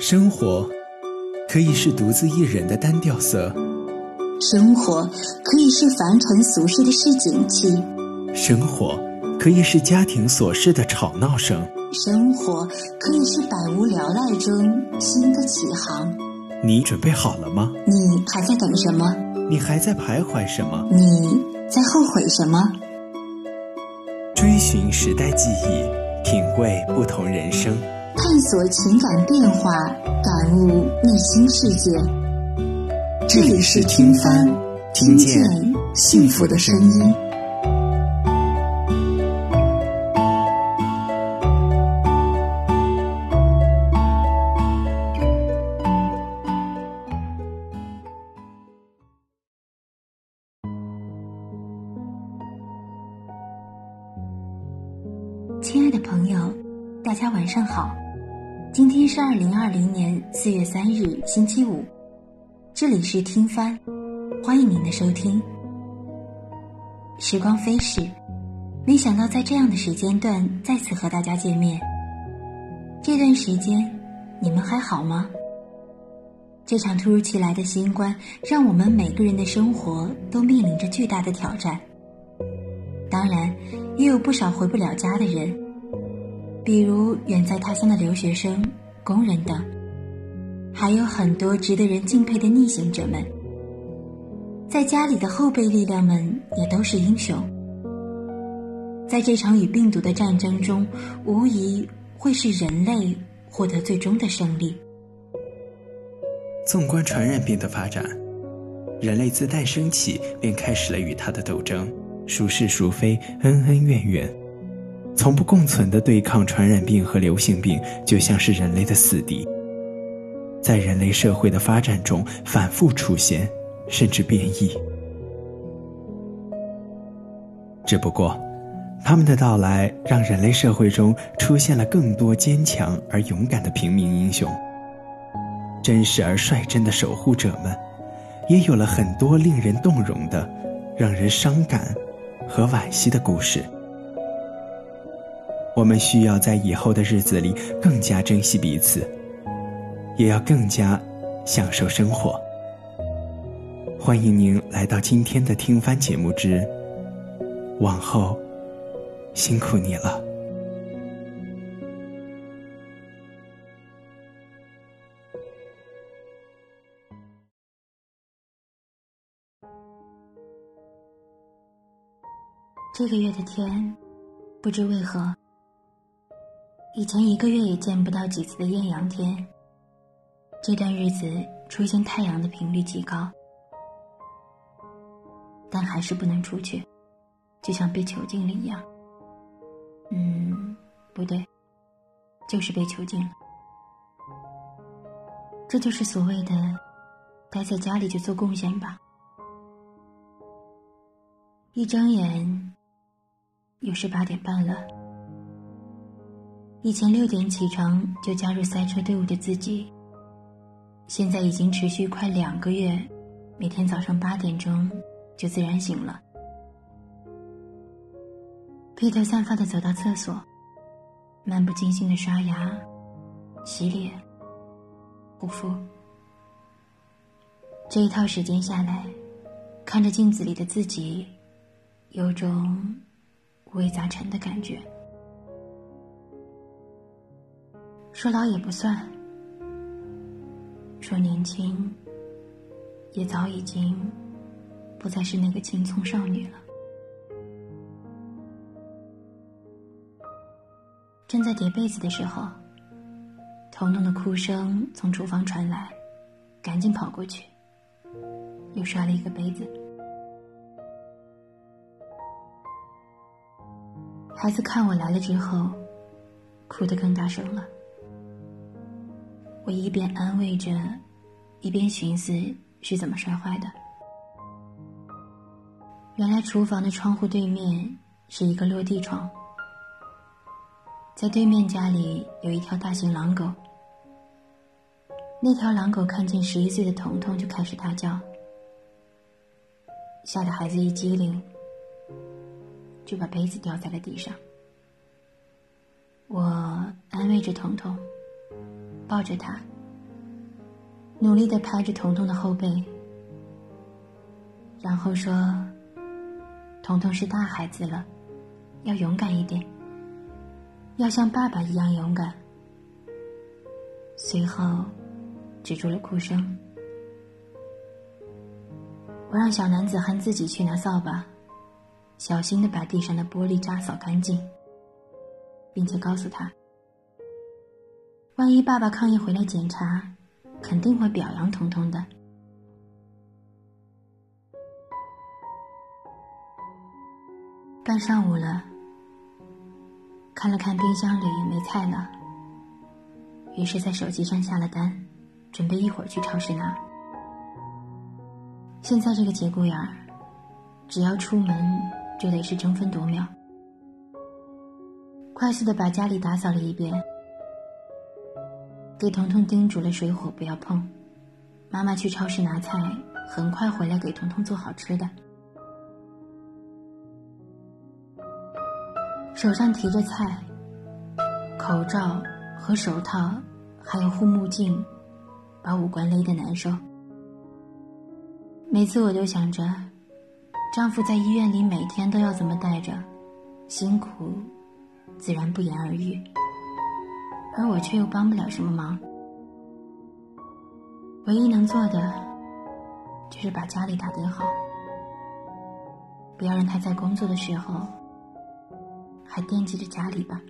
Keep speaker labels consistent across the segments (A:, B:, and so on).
A: 生活可以是独自一人的单调色，
B: 生活可以是凡尘俗世的市井气，
A: 生活可以是家庭琐事的吵闹声，
B: 生活可以是百无聊赖中新的起航。
A: 你准备好了吗？
B: 你还在等什么？
A: 你还在徘徊什么？
B: 你在后悔什么？
A: 追寻时代记忆，品味不同人生。
B: 探索情感变化，感悟内心世界。这里是听帆，听见幸福的声音。是二零二零年四月三日，星期五。这里是听帆，欢迎您的收听。时光飞逝，没想到在这样的时间段再次和大家见面。这段时间，你们还好吗？这场突如其来的新冠，让我们每个人的生活都面临着巨大的挑战。当然，也有不少回不了家的人。比如远在他乡的留学生、工人等，还有很多值得人敬佩的逆行者们。在家里的后备力量们也都是英雄。在这场与病毒的战争中，无疑会是人类获得最终的胜利。
A: 纵观传染病的发展，人类自诞生起便开始了与它的斗争，孰是孰非，恩恩怨怨。从不共存的对抗传染病和流行病，就像是人类的死敌，在人类社会的发展中反复出现，甚至变异。只不过，他们的到来让人类社会中出现了更多坚强而勇敢的平民英雄，真实而率真的守护者们，也有了很多令人动容的、让人伤感和惋惜的故事。我们需要在以后的日子里更加珍惜彼此，也要更加享受生活。欢迎您来到今天的听番节目之，往后辛苦你了。
B: 这个月的天，不知为何。以前一个月也见不到几次的艳阳天，这段日子出现太阳的频率极高，但还是不能出去，就像被囚禁了一样。嗯，不对，就是被囚禁了。这就是所谓的待在家里就做贡献吧。一睁眼，又是八点半了。以前六点起床就加入赛车队伍的自己，现在已经持续快两个月，每天早上八点钟就自然醒了，披头散发的走到厕所，漫不经心的刷牙、洗脸、护肤。这一套时间下来，看着镜子里的自己，有种五味杂陈的感觉。说老也不算，说年轻，也早已经不再是那个青葱少女了。正在叠被子的时候，彤彤的哭声从厨房传来，赶紧跑过去，又摔了一个杯子。孩子看我来了之后，哭得更大声了。我一边安慰着，一边寻思是怎么摔坏的。原来厨房的窗户对面是一个落地窗，在对面家里有一条大型狼狗。那条狼狗看见十一岁的彤彤就开始大叫，吓得孩子一激灵，就把杯子掉在了地上。我安慰着彤彤。抱着他，努力的拍着彤彤的后背，然后说：“彤彤是大孩子了，要勇敢一点，要像爸爸一样勇敢。”随后，止住了哭声。我让小男子汉自己去拿扫把，小心的把地上的玻璃渣扫干净，并且告诉他：“万一爸爸抗议回来检查，肯定会表扬彤彤的。”半上午了，看了看冰箱里没菜了，于是在手机上下了单，准备一会儿去超市拿。现在这个节骨眼儿，只要出门就得是争分夺秒。快速的把家里打扫了一遍，给彤彤叮嘱了水火不要碰。妈妈去超市拿菜，很快回来给彤彤做好吃的。手上提着菜、口罩和手套，还有护目镜，把五官勒得难受。每次我都想着，丈夫在医院里每天都要这么带着，辛苦，自然不言而喻。而我却又帮不了什么忙，唯一能做的，就是把家里打点好，不要让他在工作的时候，还惦记着家里吧。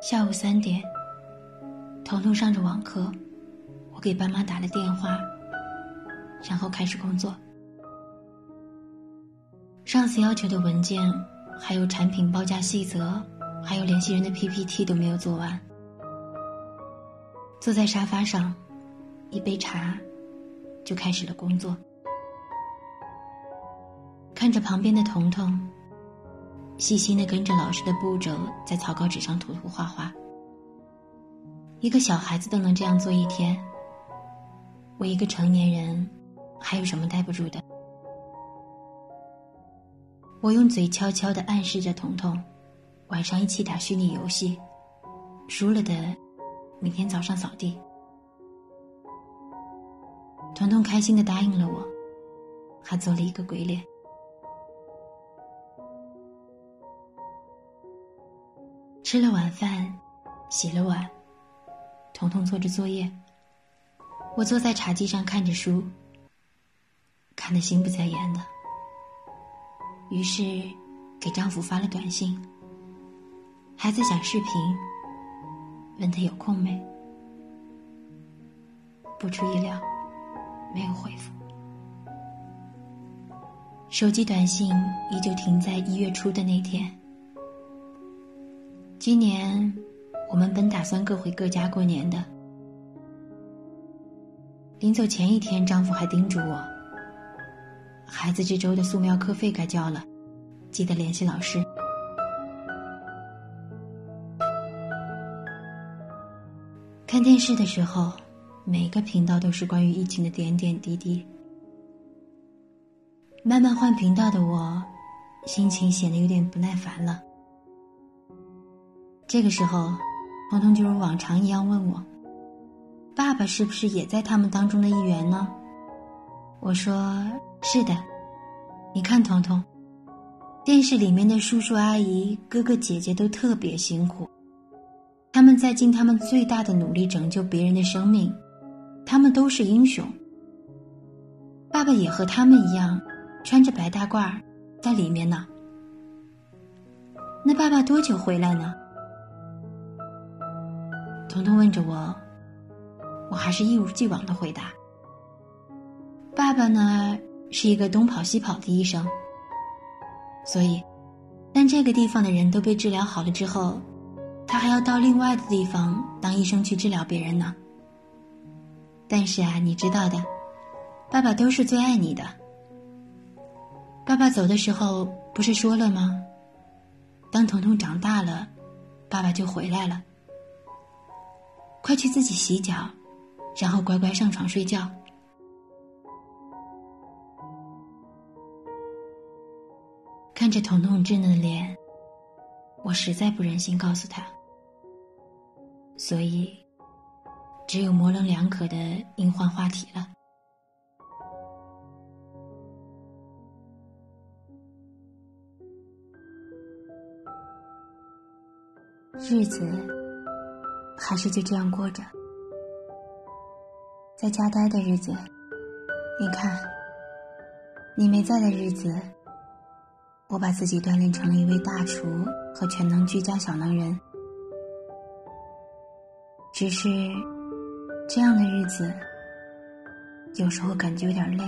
B: 下午三点，彤彤上着网课。我给爸妈打了电话，然后开始工作。上司要求的文件，还有产品报价细则，还有联系人的 PPT 都没有做完。坐在沙发上，一杯茶，就开始了工作。看着旁边的彤彤，细心的跟着老师的步骤，在草稿纸上涂涂画画。一个小孩子都能这样做一天。我一个成年人，还有什么待不住的？我用嘴悄悄的暗示着彤彤，晚上一起打虚拟游戏，输了的，明天早上扫地。彤彤开心的答应了我，还做了一个鬼脸。吃了晚饭，洗了碗，彤彤做着作业。我坐在茶几上看着书，看得心不在焉的。于是，给丈夫发了短信。孩子想视频，问他有空没？不出意料，没有回复。手机短信依旧停在一月初的那天。今年，我们本打算各回各家过年的。临走前一天，丈夫还叮嘱我：“孩子这周的素描课费该交了，记得联系老师。”看电视的时候，每个频道都是关于疫情的点点滴滴。慢慢换频道的我，心情显得有点不耐烦了。这个时候，彤彤就如往常一样问我。爸爸是不是也在他们当中的一员呢？我说是的。你看，彤彤，电视里面的叔叔阿姨、哥哥姐姐都特别辛苦，他们在尽他们最大的努力拯救别人的生命，他们都是英雄。爸爸也和他们一样，穿着白大褂在里面呢。那爸爸多久回来呢？彤彤问着我。我还是一如既往的回答。爸爸呢是一个东跑西跑的医生，所以，当这个地方的人都被治疗好了之后，他还要到另外的地方当医生去治疗别人呢。但是啊，你知道的，爸爸都是最爱你的。爸爸走的时候不是说了吗？当彤彤长大了，爸爸就回来了。快去自己洗脚。然后乖乖上床睡觉。看着彤彤稚嫩的脸，我实在不忍心告诉他，所以只有模棱两可的应换话题了。日子还是就这样过着，在家待的日子，你看，你没在的日子，我把自己锻炼成了一位大厨和全能居家小能人。只是这样的日子，有时候感觉有点累，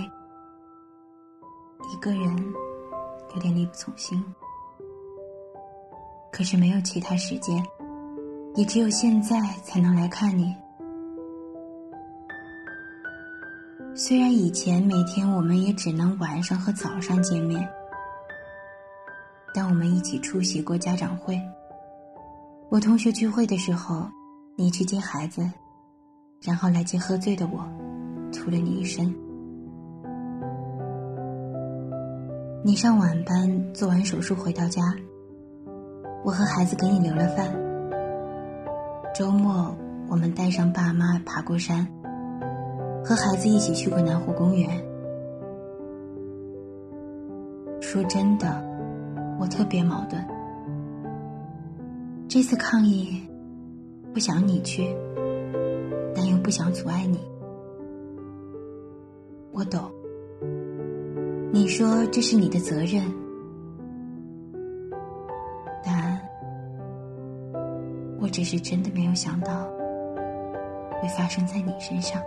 B: 一个人有点力不从心。可是没有其他时间，也只有现在才能来看你。虽然以前每天我们也只能晚上和早上见面，但我们一起出席过家长会。我同学聚会的时候，你去接孩子，然后来接喝醉的我，吐了你一身。你上晚班，做完手术回到家。我和孩子给你留了饭。周末我们带上爸妈爬过山，和孩子一起去过南湖公园。说真的，我特别矛盾。这次抗议，不想你去，但又不想阻碍你。我懂，你说这是你的责任。但我只是真的没有想到会发生在你身上。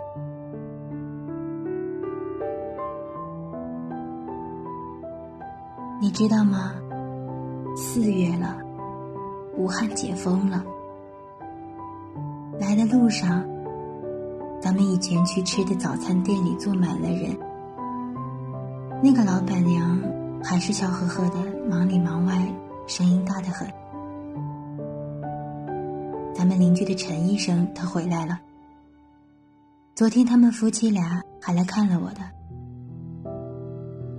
B: 你知道吗？四月了，武汉解封了。来的路上，咱们以前去吃的早餐店里坐满了人。那个老板娘还是笑呵呵的，忙里忙外，声音大得很。咱们邻居的陈医生，他回来了。昨天他们夫妻俩还来看了我的，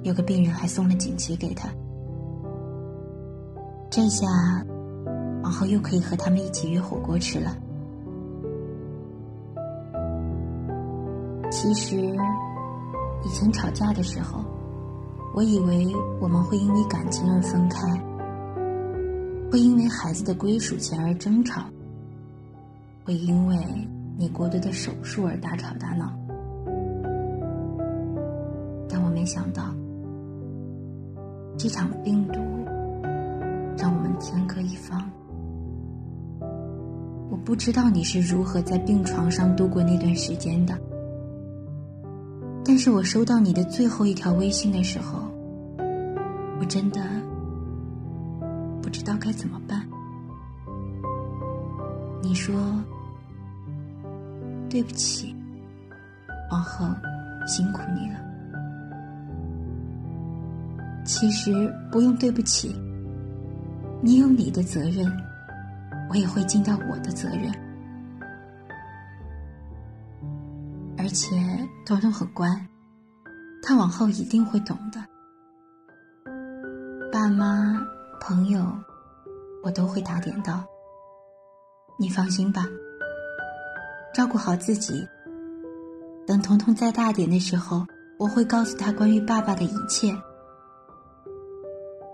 B: 有个病人还送了锦旗给他。这下，往后又可以和他们一起约火锅吃了。其实，以前吵架的时候，我以为我们会因为感情而分开，会因为孩子的归属权而争吵。会因为你过度的手术而大吵大闹，但我没想到，这场病毒让我们天各一方。我不知道你是如何在病床上度过那段时间的，但是我收到你的最后一条微信的时候，我真的不知道该怎么办。你说：“对不起，往后辛苦你了。”其实不用对不起，你有你的责任，我也会尽到我的责任。而且彤彤很乖，他往后一定会懂的。爸妈、朋友，我都会打点到。你放心吧，照顾好自己。等彤彤再大点的时候，我会告诉他关于爸爸的一切。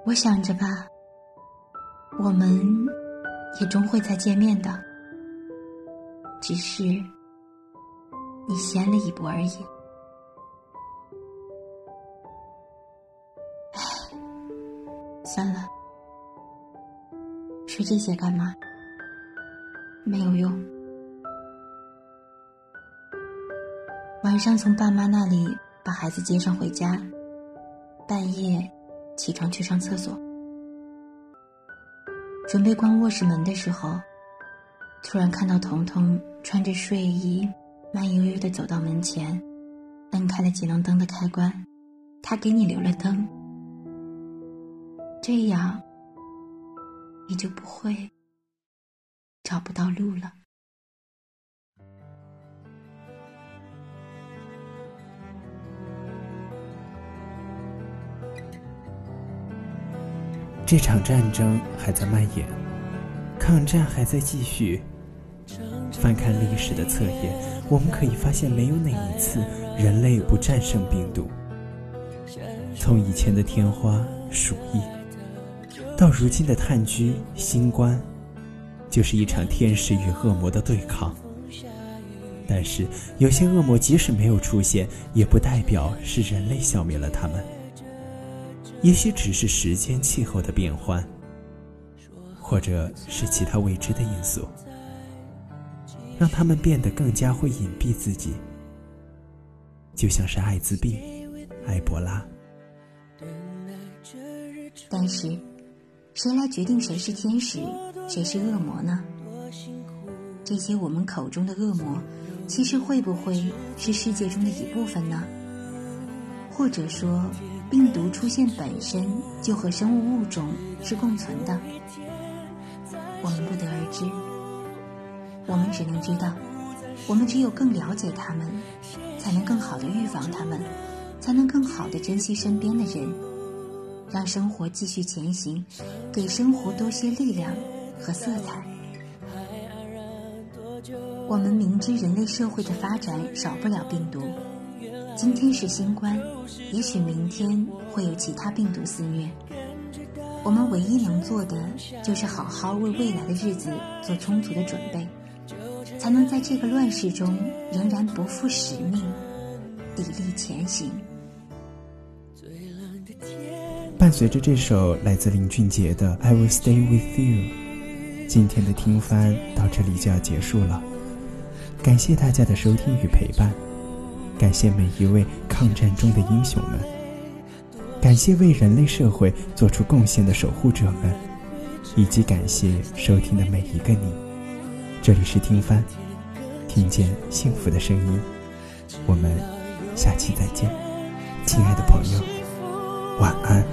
B: 我想着吧，我们也终会再见面的，只是你先了一步而已。唉，算了，说这些干嘛？没有用。晚上从爸妈那里把孩子接上回家，半夜起床去上厕所，准备关卧室门的时候，突然看到彤彤穿着睡衣，慢悠悠的走到门前，摁开了节能灯的开关，他给你留了灯，这样你就不会。找不到路了。
A: 这场战争还在蔓延，抗战还在继续，翻看历史的侧页，我们可以发现，没有哪一次人类不战胜病毒。从以前的天花、鼠疫，到如今的炭疽、新冠，就是一场天使与恶魔的对抗。但是，有些恶魔即使没有出现，也不代表是人类消灭了他们。也许只是时间、气候的变换，或者是其他未知的因素，让他们变得更加会隐蔽自己，就像是艾滋病、埃博拉。
B: 但是，谁来决定谁是天使，谁是恶魔呢？这些我们口中的恶魔。其实会不会是世界中的一部分呢？或者说，病毒出现本身就和生物物种是共存的？我们不得而知。我们只能知道，我们只有更了解他们，才能更好的预防他们，才能更好的珍惜身边的人，让生活继续前行，给生活多些力量和色彩。我们明知人类社会的发展少不了病毒，今天是新冠，也许明天会有其他病毒肆虐。我们唯一能做的就是好好为未来的日子做充足的准备，才能在这个乱世中仍然不负使命，砥砺前行。
A: 伴随着这首来自林俊杰的《I Will Stay With You》，今天的听番到这里就要结束了。感谢大家的收听与陪伴，感谢每一位抗战中的英雄们，感谢为人类社会做出贡献的守护者们，以及感谢收听的每一个你。这里是听帆，听见幸福的声音。我们下期再见，亲爱的朋友，晚安。